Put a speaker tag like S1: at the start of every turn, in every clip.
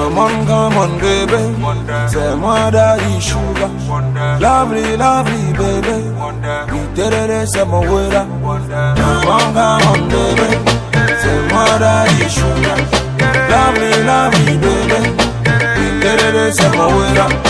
S1: Come on, come on, baby. Say moi daddy sugar. Lovely, lovely, baby. We did it, say my way Come on, come on, baby. Say moi daddy sugar. Lovely, lovely, baby. We did it, say my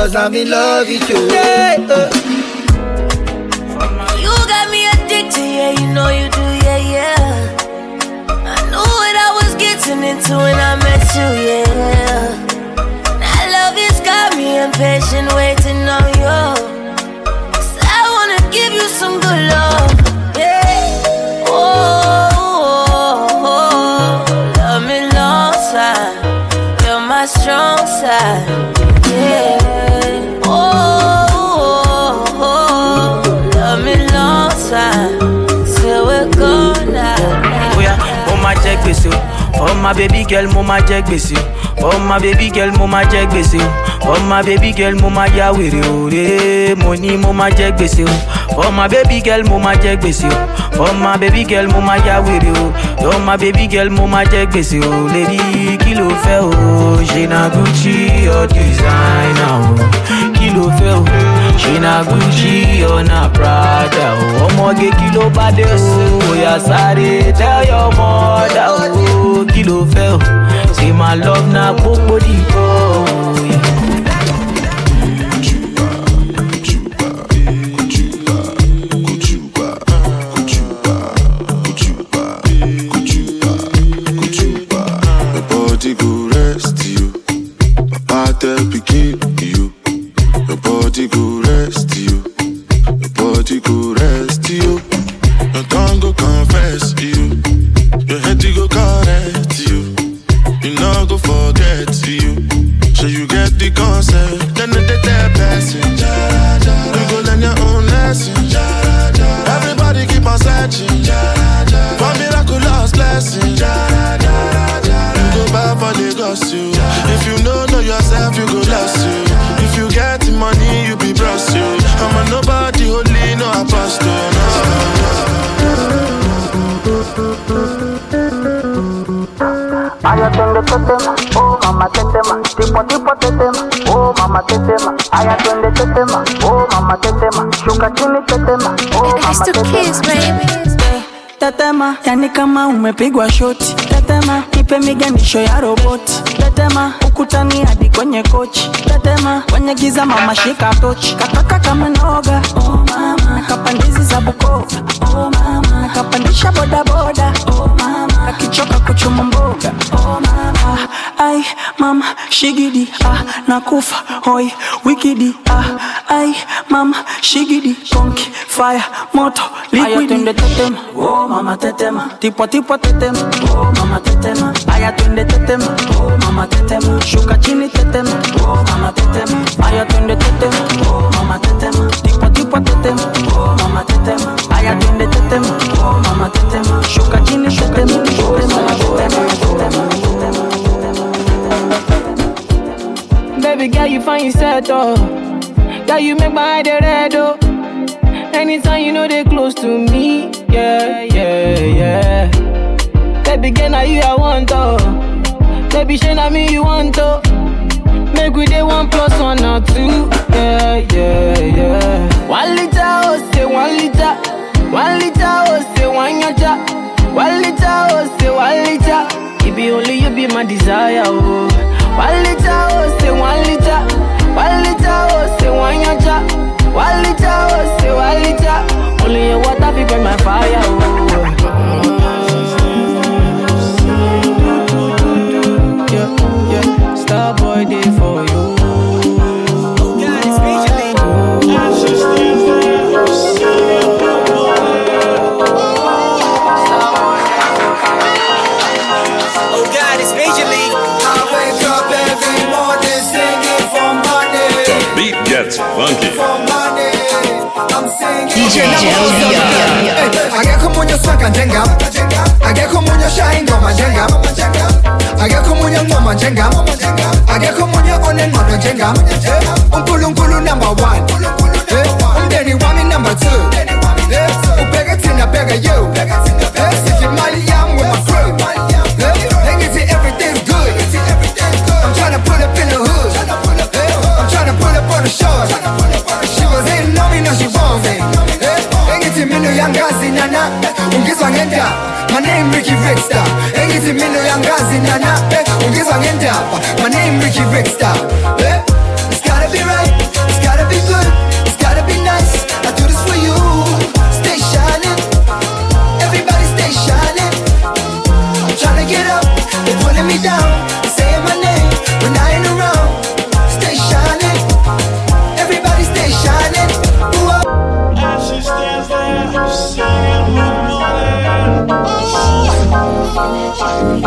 S2: Cause I'm in love with you. Yeah, uh.
S3: You got me addicted, yeah, you know you do, yeah, yeah. I knew what I was getting into when I met you, yeah. That love has got me impatient, waiting on you. Cause I wanna give you some good love. Yeah, oh love me, long side, you're my
S4: strong side. Check this Oh my baby girl, mo ma jẹ gbèsè. Oh my baby girl, mo ma jẹ gbèsè. Oh my baby girl, mo ma ya wèrè òré. Mo ní mo ma jẹ gbèsè. Oh my baby girl, mo ma jẹ gbèsè. Oh my baby girl, mo ma ya wèrè o. Oh my baby girl, mo ma jẹ gbèsè o. Lady, kí ló fẹ́ o? Ṣé na Gucci or designer o? Kí ló fẹ́ o? Ṣé na Gucci na Prada o? Ọmọge kí ló bá dé o? Oya sáré tell your mother o kí ló fẹ́ o ṣe máa love na pópó dìbò. Tetema, oh mama
S5: tetema,
S4: aya twende tetema, oh mama tetema, shuka chini tetema, oh mama tetema.
S5: Tetema, yani kama umepigwa shoti. Tetema, ipe miganisho ya roboti. Tetema, ukutani hadi kwenye kochi. Tetema, kwenye giza mama shika tochi. Kataka kama noga, oh mama. Nakapandizi za Bukoba, oh mama. Nakapandisha boda boda, oh shigidi, ah, nakufa, hoi, wikidi, ah, ai, mama, shigidi, konki, fire, moto, liquidi. Tetema, oh mama tetema, tipo tipo tetema, oh mama tetema. Aya twende tetema, oh mama tetema. Shuka chini tetema, oh mama tetema. Aya twende tetema,
S6: find yourself, oh. Girl, you make my eye red, oh. Anytime you know they close to me, yeah, yeah, yeah. Baby girl, now you I want, oh. Baby, shey na me you want, oh. Make we day one plus one or two, yeah, yeah,
S7: agekumunyo shayingoma njenga agekumunyo ngoma njenga agekumunyo onenqondo njenga unkulunkulu Riky Rickstar engithi mina uyangazi nana eh, ungizwa ngendaba my name Riky Rickstar Oh,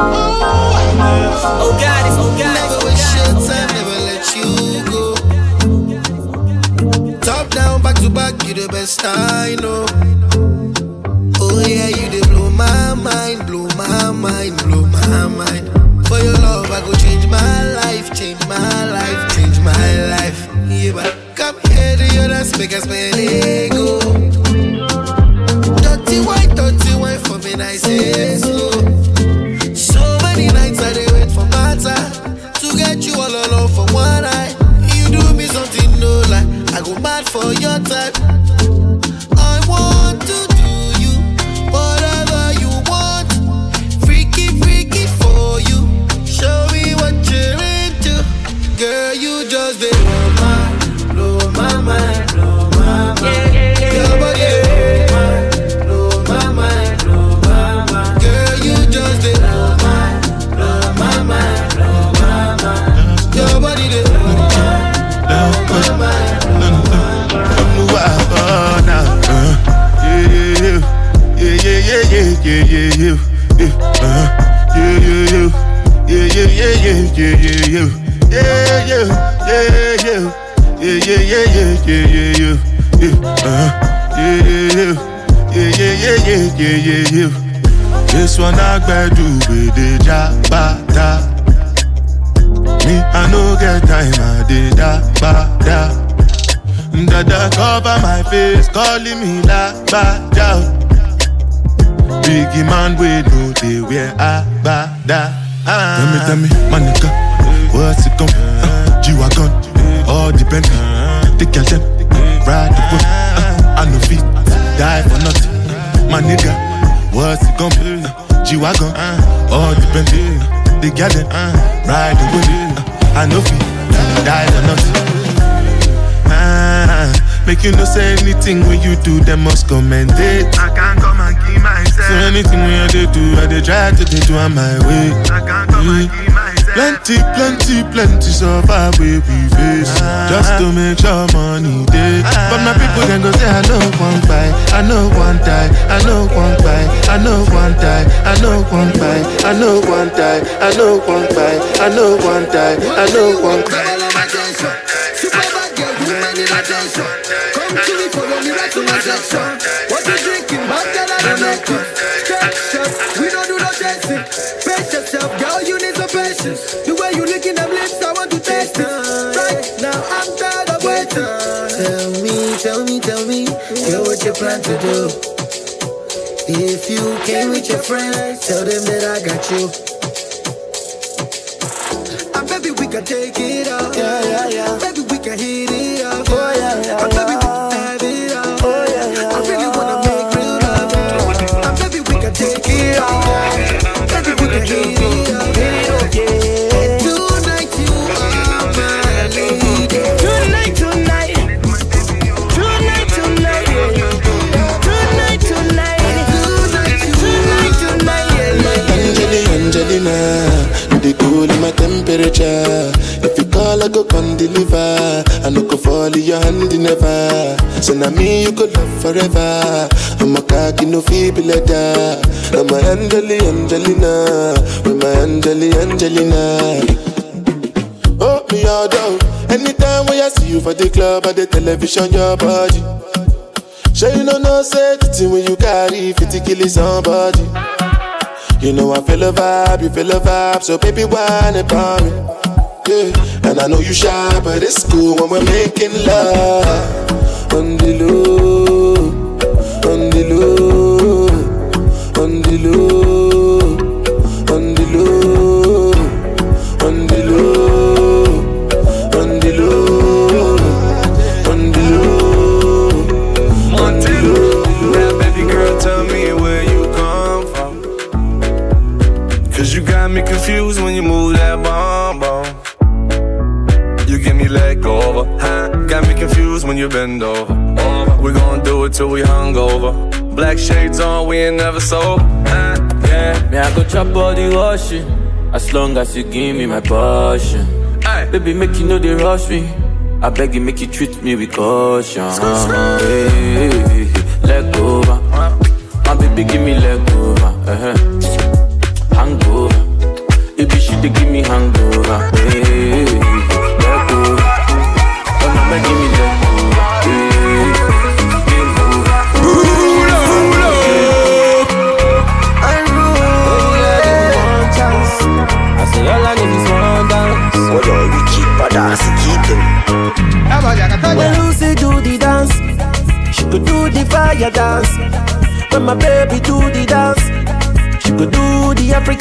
S8: oh God, it's oh God.
S2: Never waste your time, never let you go. Top down, back to back, you the best I know. Oh yeah, you they blow my mind, blow my mind, blow my mind. For your love, I go change my life, change my life, change my life. Yeah, but come here to your dance, make us spend ego. Dirty white, dirty white for me, I say slow. Go mad for your
S4: This one I do with the jabata. Me, I no get time, I did da ba da. Dada cover my face, calling me la ba da. Biggie man, we know they wear a ba da. Tell me, tell me, my nigga, what's it come? Uh, G-Wagon, all Bentley, the girl them, ride the boat. Uh, I no fit, die for nothing. My nigga, what's it come? Uh, G-Wagon, all the Bentley, the girl them, ride the boat. Uh, I no fit, die for nothing. Ah, make you no say anything when you do, them must commentate. I can't come and keep myself. So anything when I dey do, I dey try to dey do on my way. I can't come and keep myself. Plenty, plenty, plenty suffer we we face Just to make sure money day But my people then go say I know one buy I know one die I know one buy I know one die I know one buy I know one die I know one buy I know one die I know one buy
S7: What you drinking? Bad girl, I don't make it. Stretch up, we don't do no dancing. Face yourself, girl, you need some patience. The way you licking them lips, I want to taste it. Right now, I'm tired of waiting.
S2: Tell me, tell me, tell me, girl, what you plan to do? If you came with your friends, tell them that I got you. And baby, we can take it off.
S9: Yeah, yeah, yeah.
S2: Baby,
S4: So now me you go love forever. I'm a cocky no feeble letter. I'm my Angeli, Angelina, with my Angeli, Angelina. Oh, me all down. Anytime when I see you for the club or the television, your body. Sure you know no thing when you carry 50 kill somebody. You know I feel a vibe, you feel a vibe, so baby whine about me. Yeah, and I know you shy, but it's cool when we're making love. On the low, on the low, on the low,
S10: long as you give me my passion. Baby, make you know they rush me. I beg you, make you treat me with caution. Hey, hey, hey. Leg over. My baby, give me leg over. Uh-huh.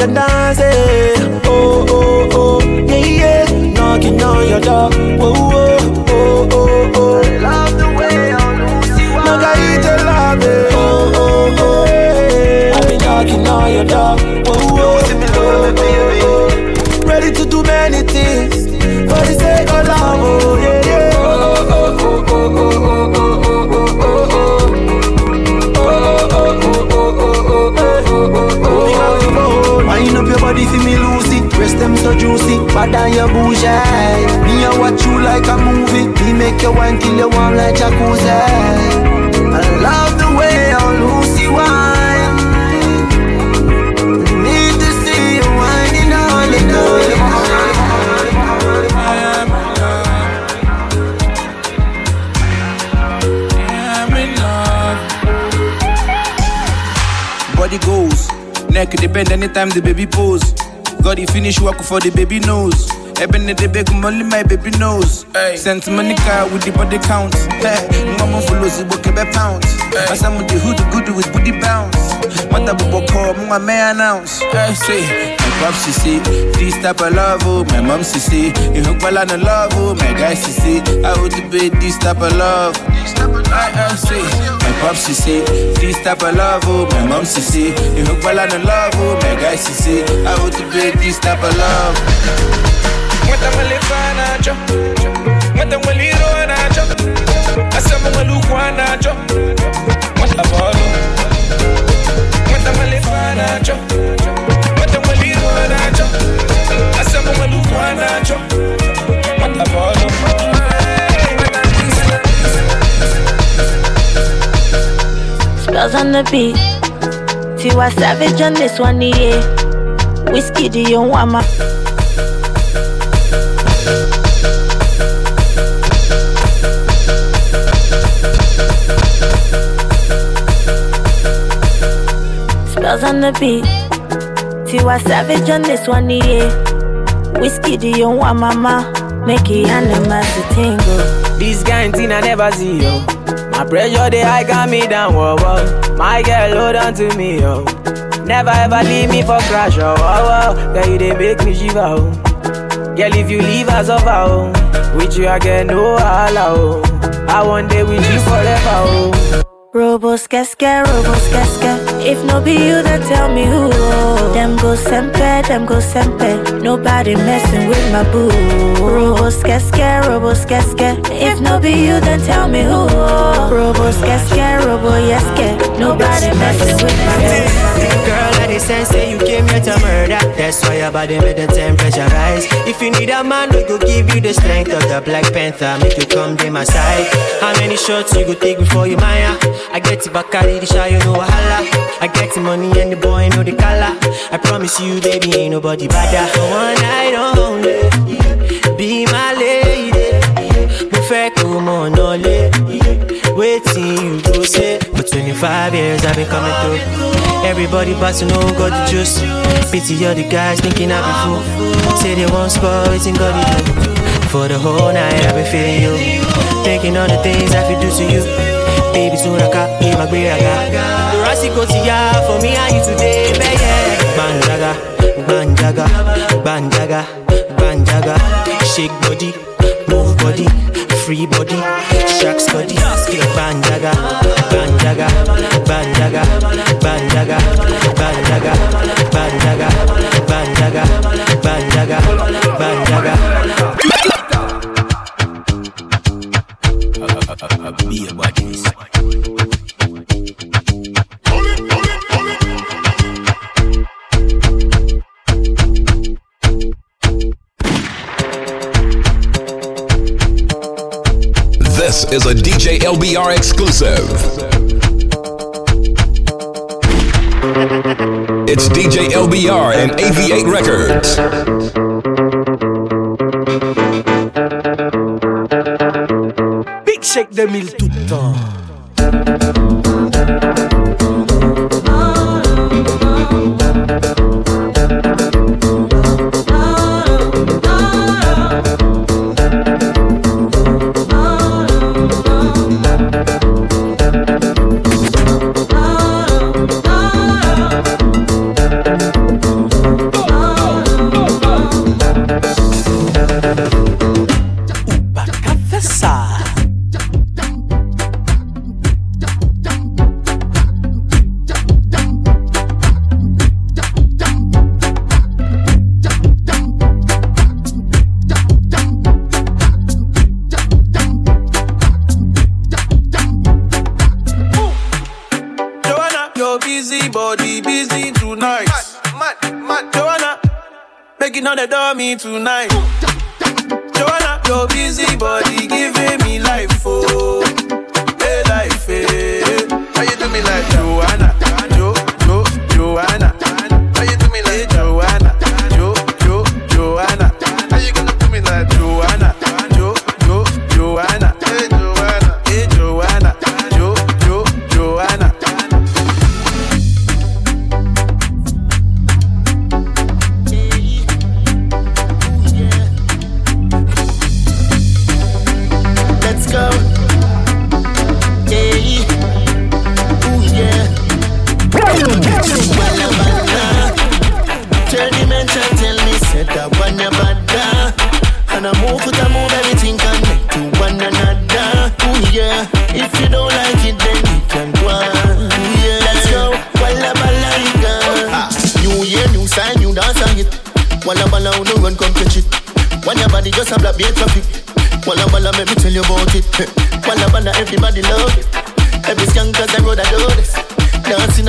S9: Dun, dun. So juicy, bad than your bougie. Me I watch you like a movie. Me make you wine till you warm like jacuzzi. I love the way how Lucy wine Need to see you whining all the time.
S1: Body goes, neck they bend anytime the baby pose. Got the finish work for the baby nose. Eben the big only my baby knows. Sent Monica with the body count. Hey, mama follows the book a pound. As I'm the hood good with booty bounce. Mother call, mama may announce. Hey, say, pop she say, this type of love, oh, my mom she say, you hook well on the love, oh, my guy she say, I would be this type of love. I, I say, my pop she say, this type of love, oh, my mom she say, you hook well on the love, oh, my guy she say, I would be this type of love.
S11: Mwata mwalifa nacho Mwata mwaliro nacho Asama mwalukwa nacho Mwata bolo Mwata mwalifa
S12: Spellz on the beat. Tiwa Savage on this one, yeah. Whiskey, do you want my? Spellz on the beat. Tiwa Savage on this one, yeah. Whiskey, do you want mama? Make it animals to tingle.
S10: This thing I never see yo.
S6: My pressure they high got me down, whoa, whoa. My girl, hold on to me, yo. Never ever leave me for crash, oh, oh, oh. Girl, you they make me shiver, oh. Girl, if you leave us over, oh. With you I get no holla, oh. I want day with you forever, oh.
S12: Robos casca, robos casca. If no be you, then tell me who. Them go sempe, them go sempe. Nobody messing with my boo. Robos casca, robos casca. If no be you, then tell me who. Robos casca, robo yeske. Nobody messing with my boo.
S13: Girl, I sense say you came here to murder. That's why your body made the temperature rise. If you need a man, we go give you the strength of the Black Panther. Make you come to my side. How many shots you go take before you maya? I get the Bacardi, the shy, you know wahala. I get the money and the boy know the color. I promise you, baby, ain't nobody better. One night only, be my lady. Mo fẹ́ kó mọ̀. Waiting you go say. For 25 years I've been coming through. Everybody to know got the juice. Pity all the guys thinking I be fool. Say they won't spoil, waiting God you do. For the whole night I've been feeling you. Thinking all the things I feel do to you. Baby, soon I got be my great The Rossi go to ya for me and you today, baby. Banjaga, banjaga, banjaga, banjaga. Shake body, move body, free body, sharks body. Banjaga, banjaga, banjaga, banjaga, banjaga, banjaga, banjaga, banjaga, banjaga.
S14: Be LBR and AV8 Records.
S15: Big Shake 2000
S16: that you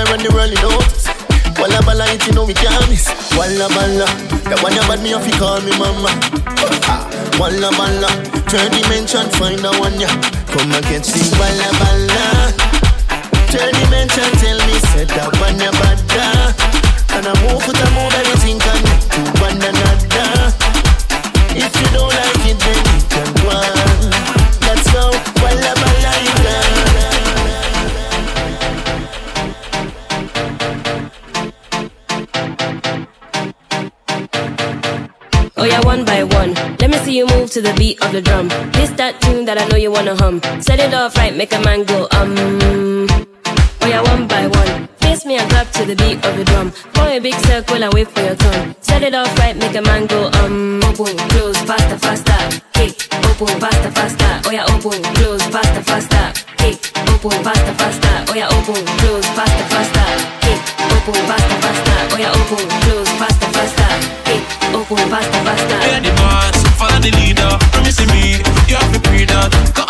S17: Dancing around the you notice. Walla walla, it you know we can't miss. Walla walla, the one you bad me off, you call me mama. Walla walla, third dimension, find the one ya. Come and catch the walla walla. Third dimension, tell me, set that one ya bad And I move it, I move everything connect to one another. If you don't like it, then
S18: Oh yeah, one by one. Let me see you move to the beat of the drum. This that tune that I know you wanna hum. Set it off right, make a man go um. Oh yeah, one by one. Face me and clap to the beat of the drum. Form a big circle and wait for your turn. Set it off right, make a man go um. Open, close, faster, faster. Kick, open, faster, faster. Oh yeah, open. Bastard.
S19: They're the boss, follow the leader. Promise me, you have to be that.